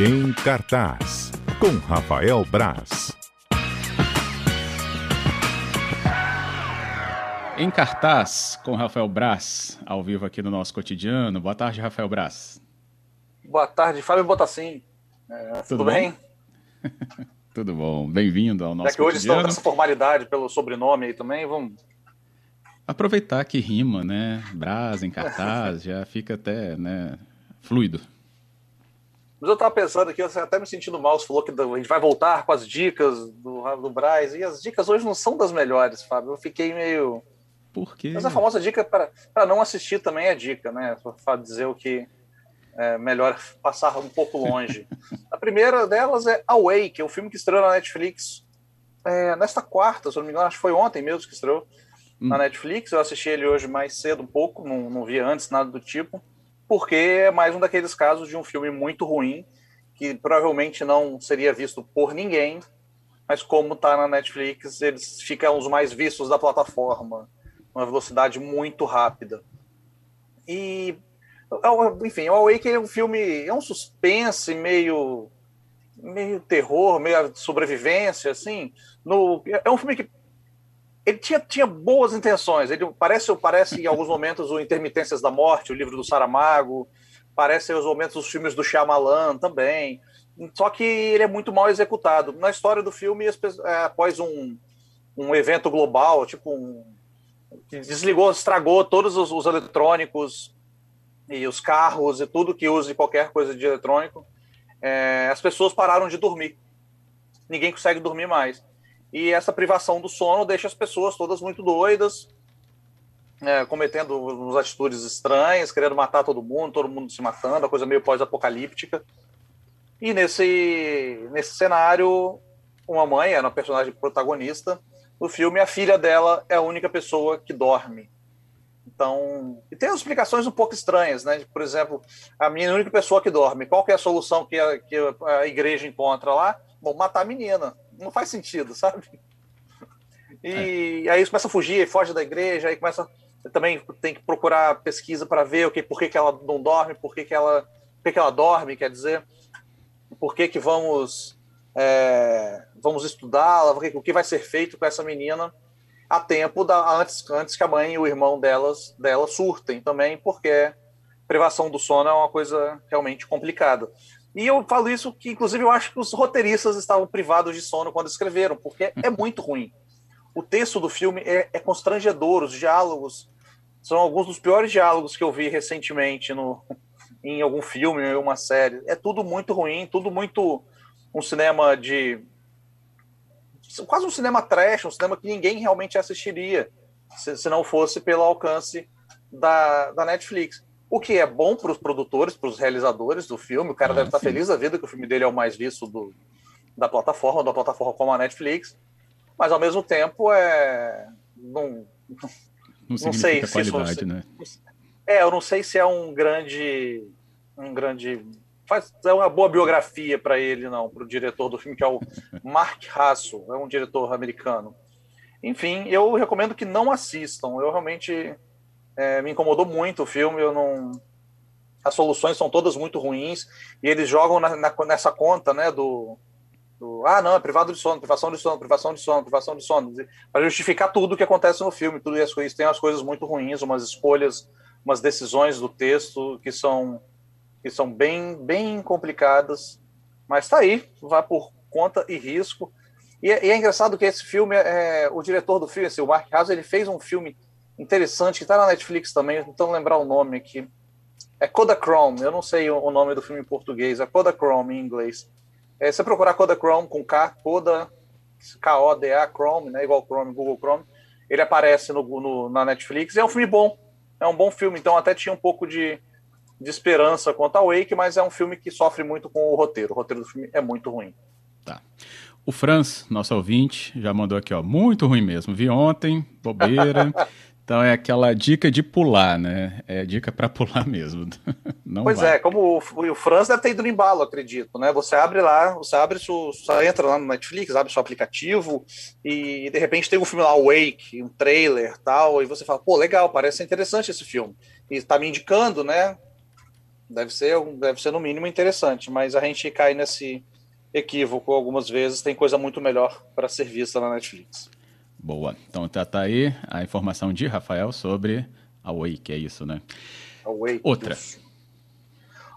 Em cartaz, com Rafael Braz. Em cartaz, com Rafael Braz, ao vivo aqui no nosso cotidiano. Boa tarde, Rafael Braz. Boa tarde, Fábio Botassin. É, tudo, tudo bem? tudo bom. Bem-vindo ao nosso Já que hoje estamos com essa formalidade pelo sobrenome aí também, vamos aproveitar que rima, né? Brasa em cartaz, já fica até né, fluido. Mas eu estava pensando aqui, você até me sentindo mal, você falou que a gente vai voltar com as dicas do, do Braz, e as dicas hoje não são das melhores, Fábio. Eu fiquei meio. Por quê? Mas a famosa dica para não assistir também é dica, né? Para dizer o que é melhor passar um pouco longe. a primeira delas é Away, que é um filme que estreou na Netflix é, nesta quarta, se eu não me engano, acho que foi ontem mesmo que estreou hum. na Netflix. Eu assisti ele hoje mais cedo um pouco, não, não vi antes nada do tipo, porque é mais um daqueles casos de um filme muito ruim, que provavelmente não seria visto por ninguém, mas como está na Netflix, eles ficam os mais vistos da plataforma, uma velocidade muito rápida. E, é enfim, o Awake é um filme, é um suspense meio meio terror, meio sobrevivência, assim. No, é um filme que ele tinha, tinha boas intenções. Ele parece, parece em alguns momentos o Intermitências da Morte, o livro do Saramago, parece os momentos os filmes do Shyamalan também. Só que ele é muito mal executado. Na história do filme, é, após um, um evento global, tipo um, que desligou, estragou todos os, os, eletrônicos e os carros e tudo que use qualquer coisa de eletrônico, é, as pessoas pararam de dormir. Ninguém consegue dormir mais. E essa privação do sono deixa as pessoas todas muito doidas, é, cometendo umas atitudes estranhas, querendo matar todo mundo, todo mundo se matando, a coisa meio pós-apocalíptica. E nesse, nesse cenário, uma mãe, era a personagem protagonista do filme, a filha dela é a única pessoa que dorme. Então, e tem explicações um pouco estranhas, né? Por exemplo, a minha única pessoa que dorme, qual que é a solução que a, que a igreja encontra lá? Bom, matar a menina não faz sentido, sabe? E é. aí começa a fugir, foge da igreja, aí começa também tem que procurar pesquisa para ver o que, por que, que ela não dorme, por que, que ela, por que, que ela dorme, quer dizer, por que, que vamos é, vamos estudá-la, o que vai ser feito com essa menina a tempo da, antes, antes que a mãe e o irmão delas dela surtem também, porque privação do sono é uma coisa realmente complicada. E eu falo isso que, inclusive, eu acho que os roteiristas estavam privados de sono quando escreveram, porque é muito ruim. O texto do filme é, é constrangedor, os diálogos são alguns dos piores diálogos que eu vi recentemente no, em algum filme, em uma série. É tudo muito ruim, tudo muito um cinema de. quase um cinema trash, um cinema que ninguém realmente assistiria se, se não fosse pelo alcance da, da Netflix. O que é bom para os produtores, para os realizadores do filme. O cara ah, deve estar feliz da vida que o filme dele é o mais visto do, da plataforma, da plataforma como a Netflix. Mas ao mesmo tempo é. Não, não, não sei se qualidade, isso, né? É, eu não sei se é um grande. Um grande. Faz, é uma boa biografia para ele, não, para o diretor do filme, que é o Mark Hasso, é um diretor americano. Enfim, eu recomendo que não assistam. Eu realmente é, me incomodou muito o filme. Eu não. As soluções são todas muito ruins e eles jogam na, na, nessa conta, né, do, do, ah, não, é privado de sono, privação de sono, privação de sono, privação de sono, para justificar tudo o que acontece no filme, tudo isso, isso tem as coisas muito ruins, umas escolhas, umas decisões do texto que são que são bem bem complicadas, mas está aí, vai por conta e risco. E é, e é engraçado que esse filme, é, o diretor do filme, assim, o Mark Haas, ele fez um filme interessante, que está na Netflix também, então lembrar o nome aqui. É Kodachrome, eu não sei o nome do filme em português, é Kodachrome em inglês. É, você procurar Kodachrome com K, Koda, K-O-D-A, Chrome, né, igual Chrome, Google Chrome, ele aparece no, no, na Netflix, é um filme bom, é um bom filme, então até tinha um pouco de, de esperança quanto ao Wake, mas é um filme que sofre muito com o roteiro, o roteiro do filme é muito ruim. Tá. O Franz, nosso ouvinte, já mandou aqui, ó, muito ruim mesmo, vi ontem, bobeira... Então é aquela dica de pular, né? É dica para pular mesmo. Não pois vai. é, como o, o Franz deve ter ido no embalo, acredito, né? Você abre lá, você abre, você entra lá no Netflix, abre seu aplicativo e de repente tem um filme lá, Wake, um trailer tal, e você fala, pô, legal, parece interessante esse filme. E está me indicando, né? Deve ser, deve ser no mínimo interessante, mas a gente cai nesse equívoco algumas vezes. Tem coisa muito melhor para ser vista na Netflix. Boa. Então tá, tá aí a informação de Rafael sobre a Wake, é isso, né? Outra. Isso.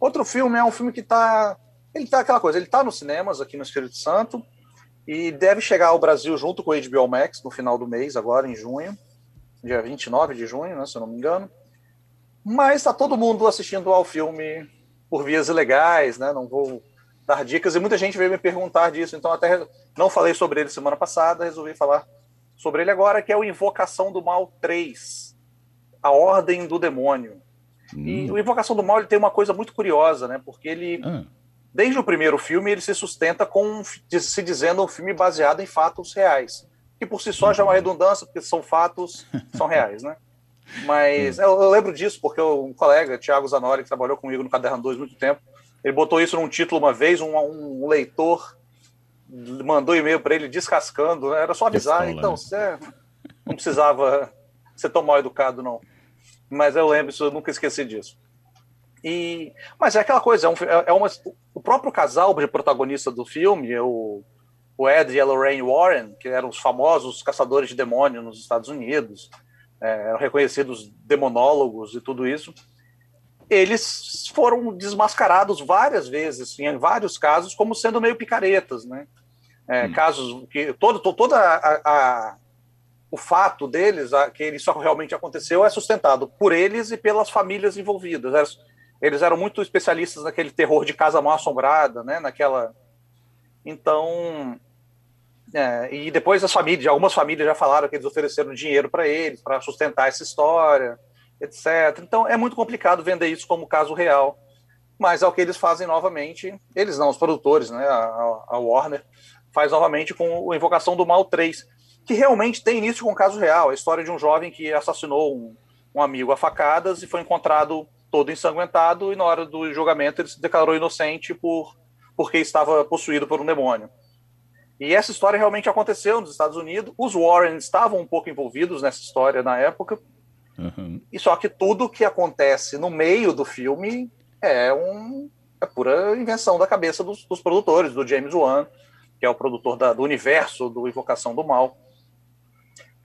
Outro filme é um filme que tá. Ele tá aquela coisa, ele tá nos cinemas aqui no Espírito Santo e deve chegar ao Brasil junto com o HBO Max no final do mês, agora em junho, dia 29 de junho, né, se eu não me engano. Mas tá todo mundo assistindo ao filme por vias ilegais, né? Não vou dar dicas e muita gente veio me perguntar disso, então até não falei sobre ele semana passada, resolvi falar sobre ele agora, que é o Invocação do Mal 3, A Ordem do Demônio. E o Invocação do Mal ele tem uma coisa muito curiosa, né? Porque ele, Ah, desde o primeiro filme, ele se sustenta com se dizendo um filme baseado em fatos reais. Que por si só já é uma redundância, porque são fatos, são reais, né? Mas eu, eu lembro disso porque um colega, Thiago Zanori, que trabalhou comigo no Caderno 2 muito tempo, ele botou isso num título uma vez, um, um leitor mandou e-mail para ele descascando, né? era só avisar, Pistola, então né? você não precisava ser tão mal educado, não. Mas eu lembro isso, eu nunca esqueci disso. E, mas é aquela coisa, é, um, é- é uma, o próprio casal de protagonista do filme, é o, o Ed e a Lorraine Warren, que eram os famosos caçadores de demônio nos Estados Unidos, é, eram reconhecidos demonólogos e tudo isso, eles foram desmascarados várias vezes, em vários casos, como sendo meio picaretas, né? É, Hum. Casos que todo, to- toda a, a- o fato deles, a, que isso realmente aconteceu, é sustentado por eles e pelas famílias envolvidas. Eles, eles eram muito especialistas naquele terror de casa mal assombrada, né? Naquela. Então. é, e depois as famílias, algumas famílias já falaram que eles ofereceram dinheiro para eles, para sustentar essa história, etc. Então é muito complicado vender isso como caso real. Mas é o que eles fazem novamente. Eles não, os produtores, né? A, a Warner faz novamente com o Invocação do Mal 3, que realmente tem início com um caso real. A história de um jovem que assassinou um, um amigo a facadas e foi encontrado todo ensanguentado e na hora do julgamento ele se declarou inocente por porque estava possuído por um demônio. E essa história realmente aconteceu nos Estados Unidos. Os Warren estavam um pouco envolvidos nessa história na época. Aham. E só que tudo que acontece no meio do filme é um é pura invenção da cabeça dos, dos produtores, do James Wan, que é o produtor da- do universo do Invocação do Mal.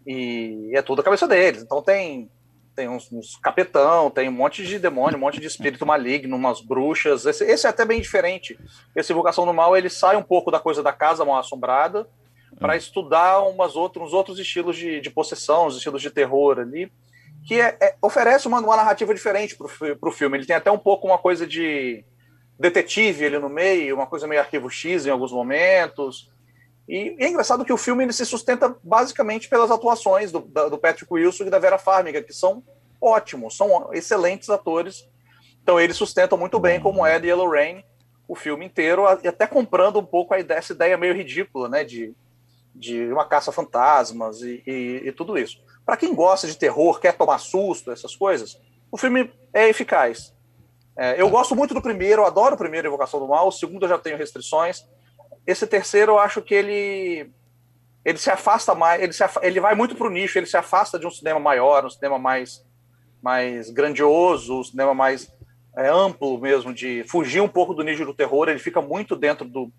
E é tudo a cabeça deles. Então tem tem uns, uns capetão, tem um monte de demônio, um monte de espírito maligno, umas bruxas. Esse, esse é até bem diferente. Esse Invocação do Mal ele sai um pouco da coisa da casa mal assombrada para estudar umas outros, uns outros estilos de, de possessão, os estilos de terror ali que é- é- oferece uma, uma narrativa diferente para o filme. Ele tem até um pouco uma coisa de detetive ali no meio, uma coisa meio arquivo X em alguns momentos. E, é engraçado que o filme ele se sustenta basicamente pelas atuações do, da- do Patrick Wilson e da Vera Farmiga, que são ótimos, são excelentes atores. Então eles sustentam muito bem, como Ed e a Lorraine, o filme inteiro, e até comprando um pouco a ideia, essa ideia meio ridícula, né, de, de uma caça fantasmas e, e- e tudo isso. Para quem gosta de terror, quer tomar susto, essas coisas, o filme é eficaz. É, eu gosto muito do primeiro, eu adoro o primeiro Invocação do Mal, o segundo eu já tenho restrições. Esse terceiro eu acho que ele ele se afasta mais, ele, se afa- ele vai muito para o nicho, ele se afasta de um cinema maior, um cinema mais, mais grandioso, um cinema mais é, amplo mesmo, de fugir um pouco do nicho do terror, ele fica muito dentro do,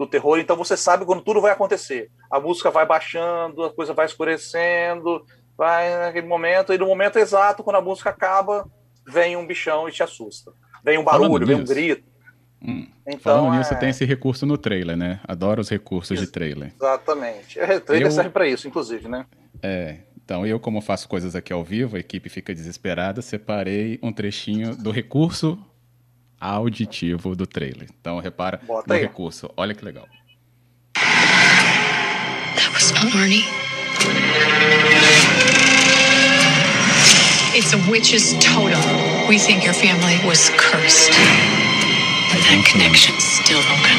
do terror, então você sabe quando tudo vai acontecer. A música vai baixando, a coisa vai escurecendo, vai naquele momento, e no momento exato, quando a música acaba, vem um bichão e te assusta. Vem um Falando barulho, vem um nisso, grito. Hum, Então, Falando nisso, é- tem esse recurso no trailer, né? Adoro os recursos de trailer. Exatamente. O trailer Eu- serve para isso, inclusive, né? É, então eu, como faço coisas aqui ao vivo, a equipe fica desesperada, separei um trechinho do recurso auditivo do trailer. Então repara Bota no aí. recurso, olha que legal. That was Marnie. It's a witch's totem. We think your family was cursed. But that connection's still broken.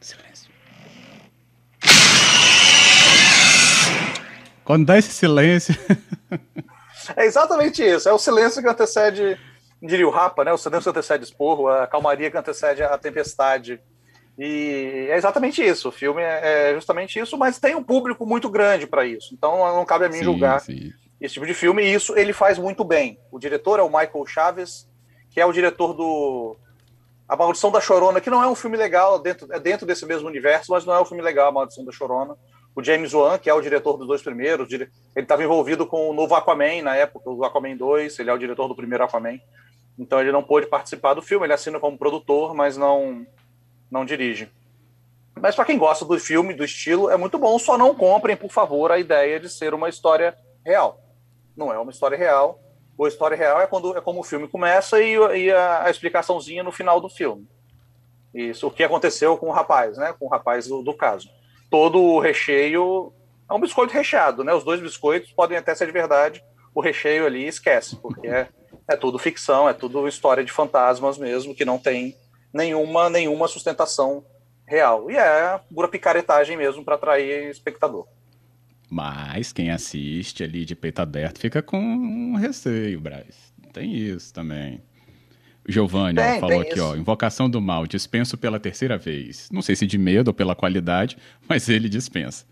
Silêncio. Quando dá esse silêncio, É exatamente isso. É o silêncio que antecede, diria o Rapa, né? O silêncio que antecede esporro, a calmaria que antecede a tempestade. E é exatamente isso. O filme é é justamente isso, mas tem um público muito grande para isso. Então não cabe a mim sim, julgar sim. esse tipo de filme. E isso ele faz muito bem. O diretor é o Michael Chaves. que é o diretor do A Maldição da Chorona, que não é um filme legal, dentro, é dentro desse mesmo universo, mas não é um filme legal, A Maldição da Chorona. O James Wan, que é o diretor dos dois primeiros, ele estava envolvido com o novo Aquaman na época, o Aquaman 2, ele é o diretor do primeiro Aquaman. Então ele não pôde participar do filme, ele assina como produtor, mas não, não dirige. Mas para quem gosta do filme, do estilo, é muito bom. Só não comprem, por favor, a ideia de ser uma história real. Não é uma história real. A história real é quando é como o filme começa e, e a, a, explicaçãozinha no final do filme. Isso, o que aconteceu com o rapaz, né? Com o rapaz do, do caso. Todo o recheio é um biscoito recheado, né? Os dois biscoitos podem até ser de verdade. O recheio ali esquece, porque é, é tudo ficção, é tudo história de fantasmas mesmo, que não tem nenhuma, nenhuma sustentação real. E é pura picaretagem mesmo para atrair espectador. Mas quem assiste ali de peito aberto fica com um receio, Braz. Tem isso também. Giovanni tem, falou tem aqui, isso. ó, Invocação do Mal, dispenso pela terceira vez. Não sei se de medo ou pela qualidade, mas ele dispensa.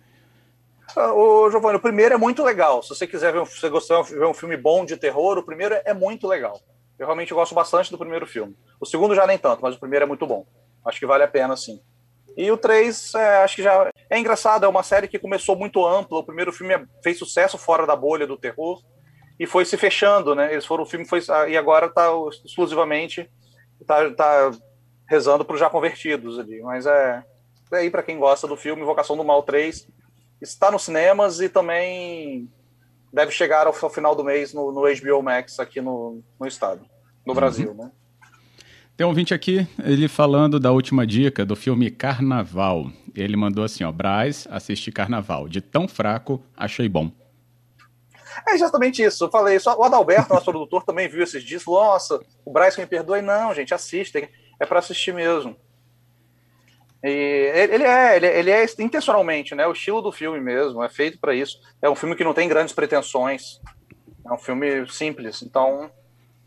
O Giovanni, o primeiro é muito legal. Se você quiser ver, se você gostar de ver um filme bom de terror, o primeiro é muito legal. Eu realmente gosto bastante do primeiro filme. O segundo já nem tanto, mas o primeiro é muito bom. Acho que vale a pena, sim. E o 3, é, acho que já. É engraçado, é uma série que começou muito ampla. O primeiro filme fez sucesso fora da bolha do terror e foi se fechando, né? Eles foram o filme foi e agora está exclusivamente tá, tá rezando para os já convertidos ali. Mas é, é aí para quem gosta do filme Invocação do Mal 3 está nos cinemas e também deve chegar ao, final do mês no, no HBO Max aqui no, no estado, no uhum. Brasil, né? Tem um ouvinte aqui, ele falando da última dica do filme Carnaval. Ele mandou assim, ó, Braz, assisti Carnaval. De tão fraco, achei bom. É exatamente isso. Eu falei, só o Adalberto, nosso produtor, também viu esses dias. Nossa, o Braz que me perdoe. Não, gente, assistem. É para assistir mesmo. E ele é, ele, ele é intencionalmente, né? O estilo do filme mesmo, é feito para isso. É um filme que não tem grandes pretensões. É um filme simples. Então,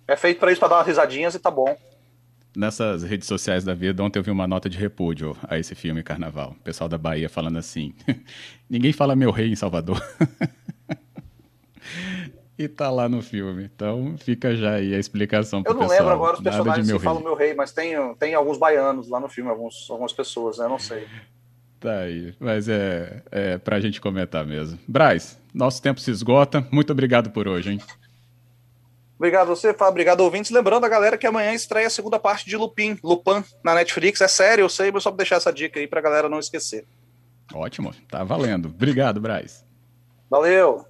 é feito para isso, para dar umas risadinhas e tá bom nessas redes sociais da vida, ontem eu vi uma nota de repúdio a esse filme Carnaval. O pessoal da Bahia falando assim: ninguém fala meu rei em Salvador. e tá lá no filme. Então fica já aí a explicação pro Eu não pessoal. lembro agora os personagens que falam meu rei, mas tem, tem alguns baianos lá no filme, alguns, algumas pessoas, né? Eu não sei. Tá aí, mas é, é pra gente comentar mesmo. Braz, nosso tempo se esgota. Muito obrigado por hoje, hein? Obrigado a você, Fábio. Obrigado, ouvintes. Lembrando a galera que amanhã estreia a segunda parte de Lupin, Lupin, na Netflix. É sério, eu sei, mas só pra deixar essa dica aí pra galera não esquecer. Ótimo, tá valendo. Obrigado, Braz. Valeu.